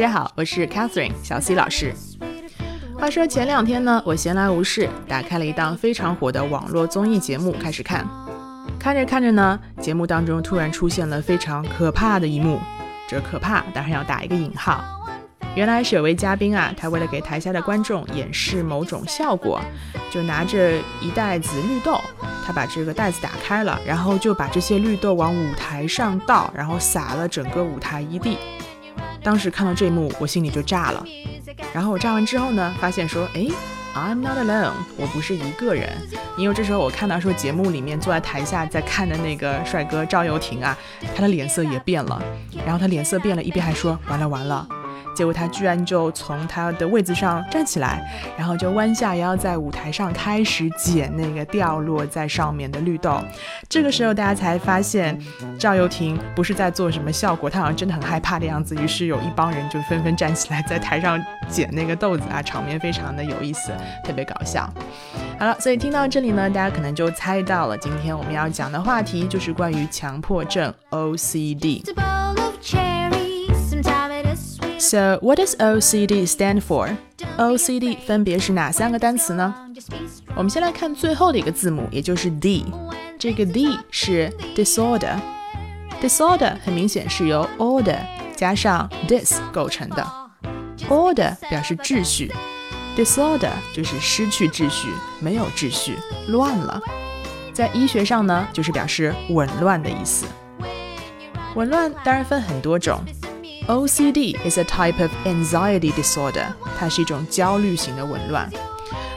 大家好，我是 Catherine 小 C 老师。话说前两天呢，我闲来无事，打开了一档非常火的网络综艺节目，开始看。看着看着呢，节目当中突然出现了非常可怕的一幕。这可怕当然要打一个引号。原来是有位嘉宾啊，他为了给台下的观众演示某种效果，就拿着一袋子绿豆，他把这个袋子打开了，然后就把这些绿豆往舞台上倒，然后撒了整个舞台一地。当时看到这一幕，我心里就炸了。然后我炸完之后呢，发现说，哎，I'm not alone，我不是一个人。因为这时候我看到说节目里面坐在台下在看的那个帅哥赵又廷啊，他的脸色也变了。然后他脸色变了，一边还说，完了完了。结果他居然就从他的位子上站起来，然后就弯下腰在舞台上开始捡那个掉落在上面的绿豆。这个时候大家才发现赵又廷不是在做什么效果，他好像真的很害怕的样子。于是有一帮人就纷纷站起来在台上捡那个豆子啊，场面非常的有意思，特别搞笑。好了，所以听到这里呢，大家可能就猜到了，今天我们要讲的话题就是关于强迫症 OCD。So what does OCD stand for? OCD 分别是哪三个单词呢？我们先来看最后的一个字母，也就是 D。这个 D 是 disorder。disorder 很明显是由 order 加上 dis 构成的。order 表示秩序，disorder 就是失去秩序，没有秩序，乱了。在医学上呢，就是表示紊乱的意思。紊乱当然分很多种。OCD is a type of anxiety disorder，它是一种焦虑型的紊乱。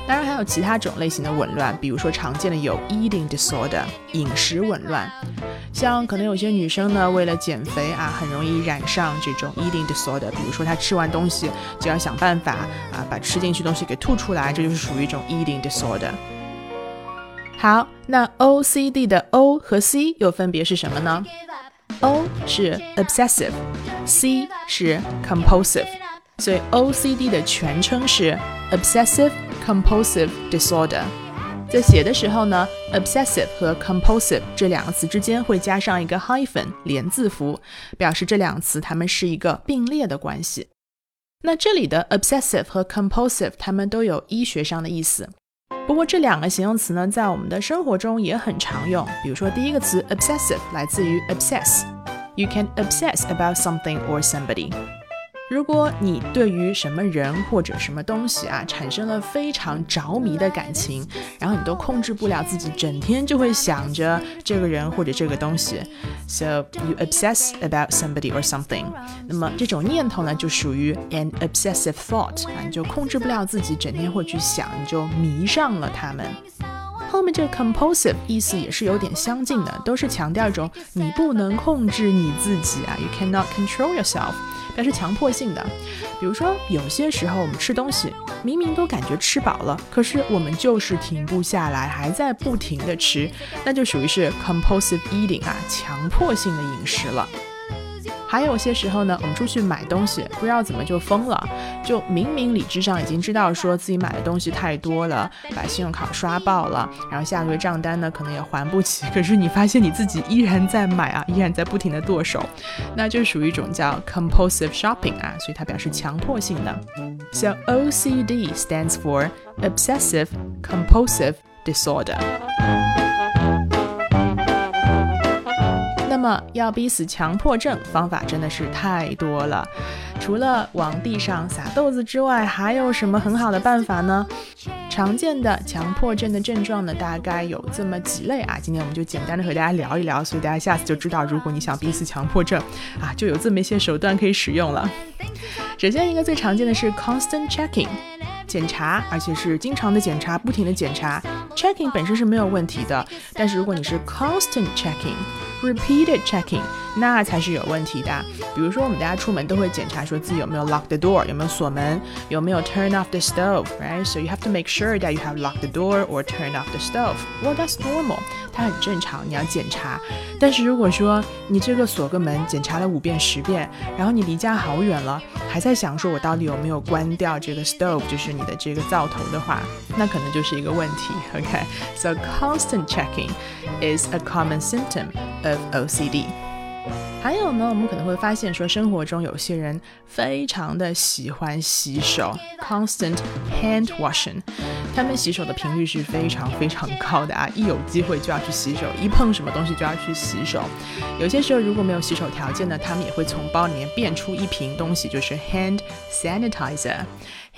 当然还有其他种类型的紊乱，比如说常见的有 eating disorder，饮食紊乱。像可能有些女生呢，为了减肥啊，很容易染上这种 eating disorder，比如说她吃完东西就要想办法啊，把吃进去东西给吐出来，这就是属于一种 eating disorder。好，那 OCD 的 O 和 C 又分别是什么呢？O 是 obsessive，C 是 compulsive，所以 OCD 的全称是 obsessive compulsive disorder。在写的时候呢，obsessive 和 compulsive 这两个词之间会加上一个 hyphen 连字符，表示这两个词它们是一个并列的关系。那这里的 obsessive 和 compulsive 它们都有医学上的意思。不过这两个形容词呢，在我们的生活中也很常用。比如说，第一个词 obsessive 来自于 obsess You can obsess about something or somebody。如果你对于什么人或者什么东西啊产生了非常着迷的感情，然后你都控制不了自己，整天就会想着这个人或者这个东西，so you obsess about somebody or something。那么这种念头呢，就属于 an obsessive thought 啊，你就控制不了自己，整天会去想，你就迷上了他们。后面这个 compulsive 意思也是有点相近的，都是强调一种你不能控制你自己啊，you cannot control yourself。表示强迫性的，比如说有些时候我们吃东西，明明都感觉吃饱了，可是我们就是停不下来，还在不停的吃，那就属于是 compulsive eating 啊，强迫性的饮食了。还有些时候呢，我们出去买东西，不知道怎么就疯了，就明明理智上已经知道说自己买的东西太多了，把信用卡刷爆了，然后下个月账单呢可能也还不起，可是你发现你自己依然在买啊，依然在不停的剁手，那就属于一种叫 compulsive shopping 啊，所以它表示强迫性的。So OCD stands for obsessive compulsive disorder。那么要逼死强迫症，方法真的是太多了。除了往地上撒豆子之外，还有什么很好的办法呢？常见的强迫症的症状呢，大概有这么几类啊。今天我们就简单的和大家聊一聊，所以大家下次就知道，如果你想逼死强迫症啊，就有这么一些手段可以使用了。首先一个最常见的是 constant checking。检查，而且是经常的检查，不停的检查。Checking 本身是没有问题的，但是如果你是 constant checking，repeated checking，那才是有问题的。比如说，我们大家出门都会检查，说自己有没有 lock the door，有没有锁门，有没有 turn off the stove，right？So you have to make sure that you have locked the door or turn off the stove. Well, that's normal，它很正常，你要检查。但是如果说你这个锁个门检查了五遍十遍，然后你离家好远了，还在想说我到底有没有关掉这个 stove，就是你的这个灶头的话，那可能就是一个问题。OK，so constant checking is a common symptom of OCD。还有呢，我们可能会发现说，生活中有些人非常的喜欢洗手，constant hand washing，他们洗手的频率是非常非常高的啊，一有机会就要去洗手，一碰什么东西就要去洗手。有些时候如果没有洗手条件呢，他们也会从包里面变出一瓶东西，就是 hand sanitizer。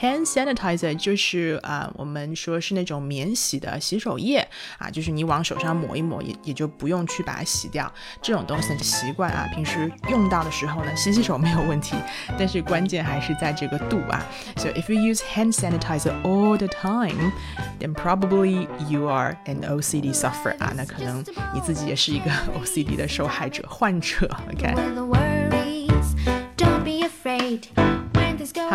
Hand sanitizer 就是啊，我们说是那种免洗的洗手液啊，就是你往手上抹一抹，也也就不用去把它洗掉。这种东西的习惯啊，平时用到的时候呢，洗洗手没有问题，但是关键还是在这个度啊。So if you use hand sanitizer all the time, then probably you are an OCD sufferer 啊，那可能你自己也是一个 OCD 的受害者患者。OK。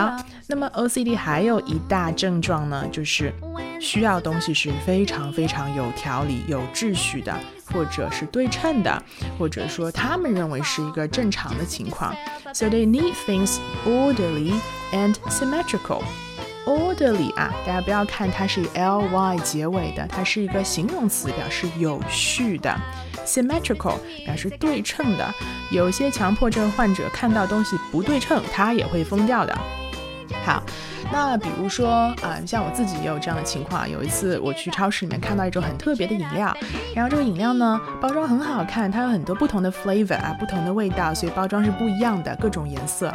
好，那么 OCD 还有一大症状呢，就是需要东西是非常非常有条理、有秩序的，或者是对称的，或者说他们认为是一个正常的情况。So they need things orderly and symmetrical. Orderly 啊，大家不要看它是以 ly 结尾的，它是一个形容词，表示有序的。Symmetrical 表示对称的，有些强迫症患者看到东西不对称，他也会疯掉的。好。那比如说啊，像我自己也有这样的情况。有一次我去超市里面看到一种很特别的饮料，然后这个饮料呢包装很好看，它有很多不同的 flavor 啊，不同的味道，所以包装是不一样的，各种颜色。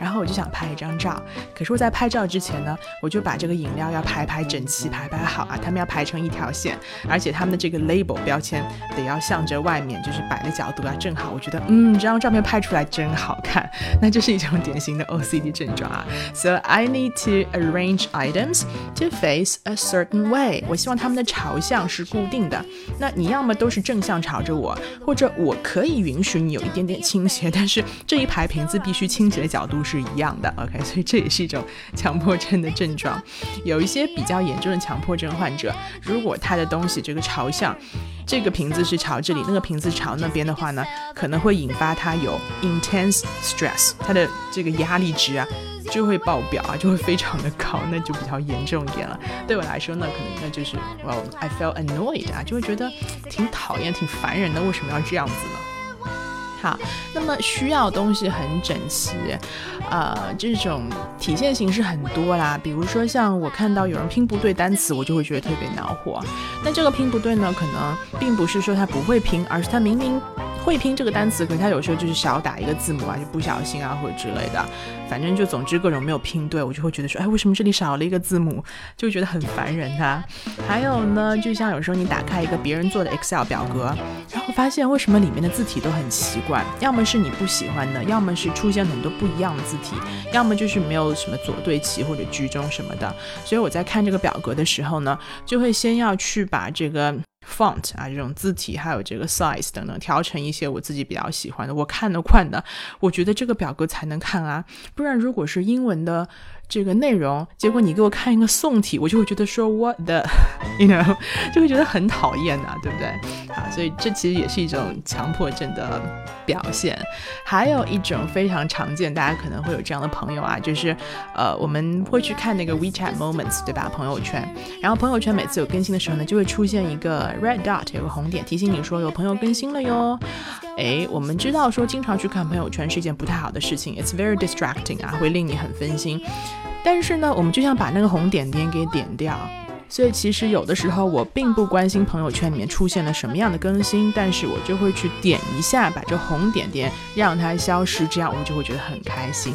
然后我就想拍一张照，可是我在拍照之前呢，我就把这个饮料要排排整齐，排排好啊，他们要排成一条线，而且他们的这个 label 标签得要向着外面，就是摆的角度啊正好。我觉得嗯，这张照片拍出来真好看。那这是一种典型的 OCD 症状啊。So I need to arrange items to face a certain way。我希望他们的朝向是固定的。那你要么都是正向朝着我，或者我可以允许你有一点点倾斜，但是这一排瓶子必须倾斜的角度是一样的。OK，所以这也是一种强迫症的症状。有一些比较严重的强迫症患者，如果他的东西这个朝向，这个瓶子是朝这里，那个瓶子朝那边的话呢，可能会引发它有 intense stress，它的这个压力值啊。就会爆表啊，就会非常的高，那就比较严重一点了。对我来说呢，可能那就是 Well I felt annoyed 啊，就会觉得挺讨厌、挺烦人的。为什么要这样子呢？那么需要东西很整齐，呃，这种体现形式很多啦。比如说像我看到有人拼不对单词，我就会觉得特别恼火。但这个拼不对呢，可能并不是说他不会拼，而是他明明。会拼这个单词，可是他有时候就是少打一个字母啊，就不小心啊或者之类的，反正就总之各种没有拼对，我就会觉得说，哎，为什么这里少了一个字母，就觉得很烦人啊。还有呢，就像有时候你打开一个别人做的 Excel 表格，然后发现为什么里面的字体都很奇怪，要么是你不喜欢的，要么是出现很多不一样的字体，要么就是没有什么左对齐或者居中什么的。所以我在看这个表格的时候呢，就会先要去把这个。Font 啊，这种字体还有这个 size 等等，调成一些我自己比较喜欢的，我看得惯的，我觉得这个表格才能看啊，不然如果是英文的。这个内容，结果你给我看一个宋体，我就会觉得说 what the，you know，就会觉得很讨厌呐，对不对？啊，所以这其实也是一种强迫症的表现。还有一种非常常见，大家可能会有这样的朋友啊，就是呃，我们会去看那个 WeChat Moments，对吧？朋友圈，然后朋友圈每次有更新的时候呢，就会出现一个 red dot，有个红点提醒你说有朋友更新了哟。哎，我们知道说经常去看朋友圈是一件不太好的事情，it's very distracting 啊，会令你很分心。但是呢，我们就想把那个红点点给点掉。所以其实有的时候我并不关心朋友圈里面出现了什么样的更新，但是我就会去点一下，把这红点点让它消失，这样我就会觉得很开心。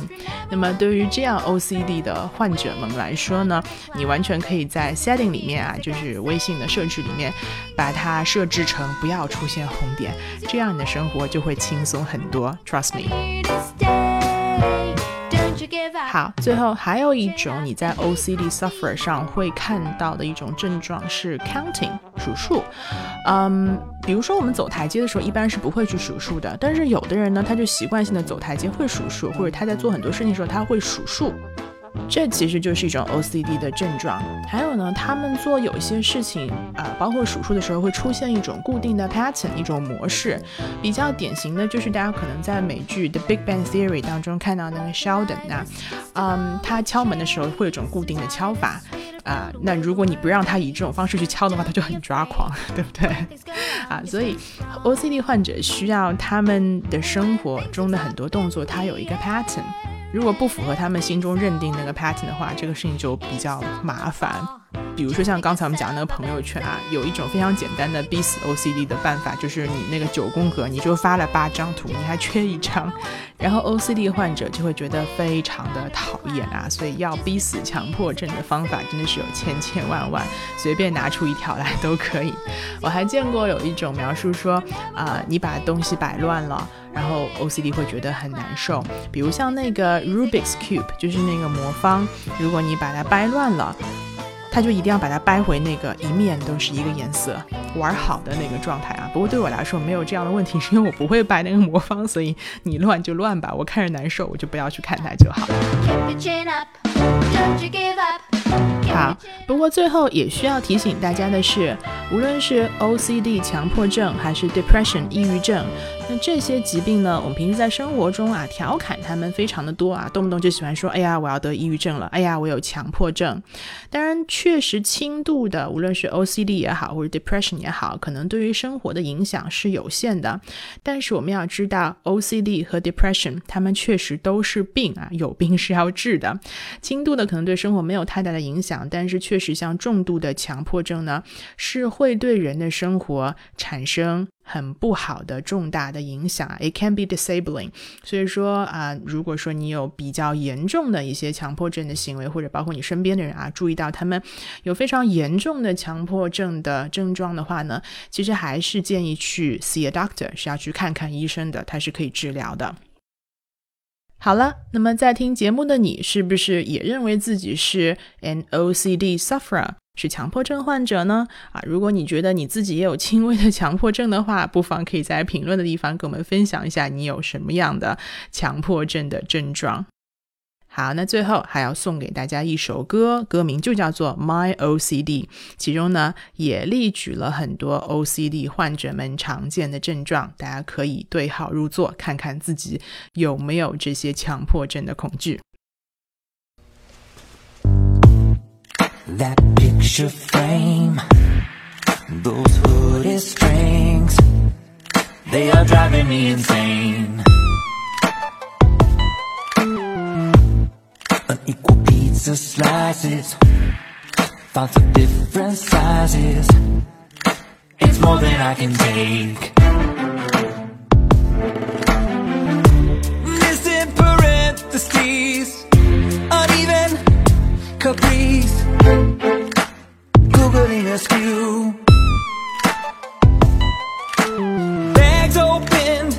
那么对于这样 OCD 的患者们来说呢，你完全可以在 setting 里面啊，就是微信的设置里面，把它设置成不要出现红点，这样你的生活就会轻松很多。Trust me。好，最后还有一种你在 OCD suffer 上会看到的一种症状是 counting 数数。嗯，比如说我们走台阶的时候，一般是不会去数数的，但是有的人呢，他就习惯性的走台阶会数数，或者他在做很多事情的时候他会数数。这其实就是一种 OCD 的症状。还有呢，他们做有一些事情，呃，包括数数的时候，会出现一种固定的 pattern，一种模式。比较典型的就是大家可能在美剧《The Big Bang Theory》当中看到那个 Sheldon 啊，嗯，他敲门的时候会有一种固定的敲法。啊，那如果你不让他以这种方式去敲的话，他就很抓狂，对不对？啊，所以 OCD 患者需要他们的生活中的很多动作，他有一个 pattern。如果不符合他们心中认定那个 pattern 的话，这个事情就比较麻烦。比如说像刚才我们讲的那个朋友圈啊，有一种非常简单的逼死 OCD 的办法，就是你那个九宫格你就发了八张图，你还缺一张，然后 OCD 患者就会觉得非常的讨厌啊。所以要逼死强迫症的方法真的是有千千万万，随便拿出一条来都可以。我还见过有一种描述说，啊，你把东西摆乱了，然后 OCD 会觉得很难受。比如像那个 Rubik's Cube，就是那个魔方，如果你把它掰乱了。他就一定要把它掰回那个一面都是一个颜色玩好的那个状态啊。不过对我来说没有这样的问题，是因为我不会掰那个魔方，所以你乱就乱吧，我看着难受，我就不要去看它就好。好，不过最后也需要提醒大家的是，无论是 OCD 强迫症还是 depression 抑郁症。那这些疾病呢？我们平时在生活中啊，调侃他们非常的多啊，动不动就喜欢说：“哎呀，我要得抑郁症了！”“哎呀，我有强迫症。”当然，确实轻度的，无论是 OCD 也好，或者 depression 也好，可能对于生活的影响是有限的。但是我们要知道，OCD 和 depression 他们确实都是病啊，有病是要治的。轻度的可能对生活没有太大的影响，但是确实像重度的强迫症呢，是会对人的生活产生。很不好的重大的影响，it can be disabling。所以说啊，如果说你有比较严重的一些强迫症的行为，或者包括你身边的人啊，注意到他们有非常严重的强迫症的症状的话呢，其实还是建议去 see a doctor，是要去看看医生的，它是可以治疗的。好了，那么在听节目的你，是不是也认为自己是 an OCD sufferer？是强迫症患者呢？啊，如果你觉得你自己也有轻微的强迫症的话，不妨可以在评论的地方跟我们分享一下你有什么样的强迫症的症状。好，那最后还要送给大家一首歌，歌名就叫做《My OCD》，其中呢也列举了很多 OCD 患者们常见的症状，大家可以对号入座，看看自己有没有这些强迫症的恐惧。Picture frame, those hooded strings, they are driving me insane. Unequal pizza slices, fonts of different sizes. It's more than I can take. Googling askew Bags opened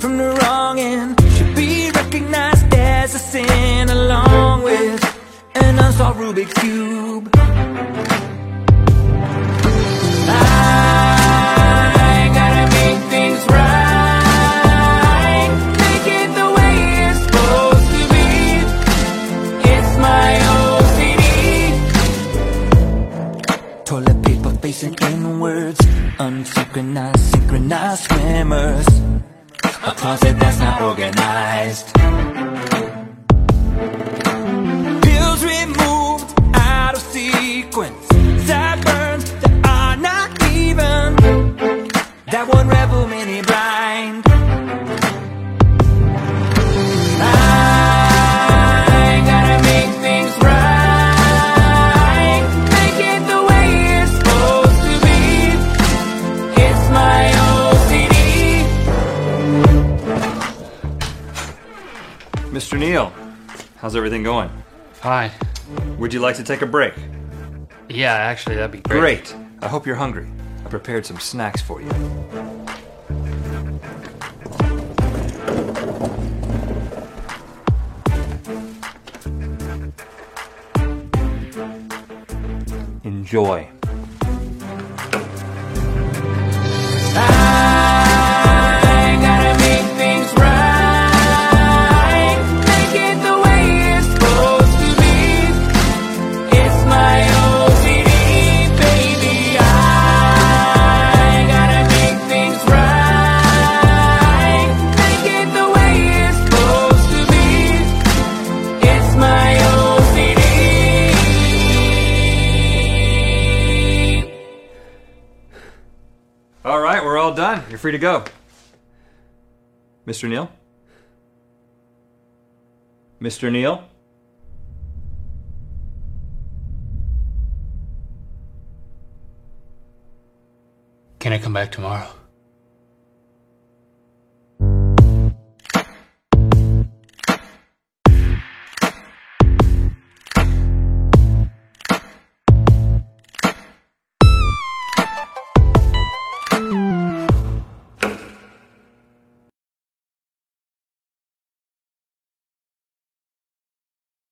from the wrong end. Should be recognized as a sin Along with an unsolved Rubik's Cube how's everything going? Fine. Would you like to take a break? Yeah, actually, that'd be great. Great. I hope you're hungry. I prepared some snacks for you. Enjoy. You're free to go. Mr. Neal? Mr. Neal? Can I come back tomorrow?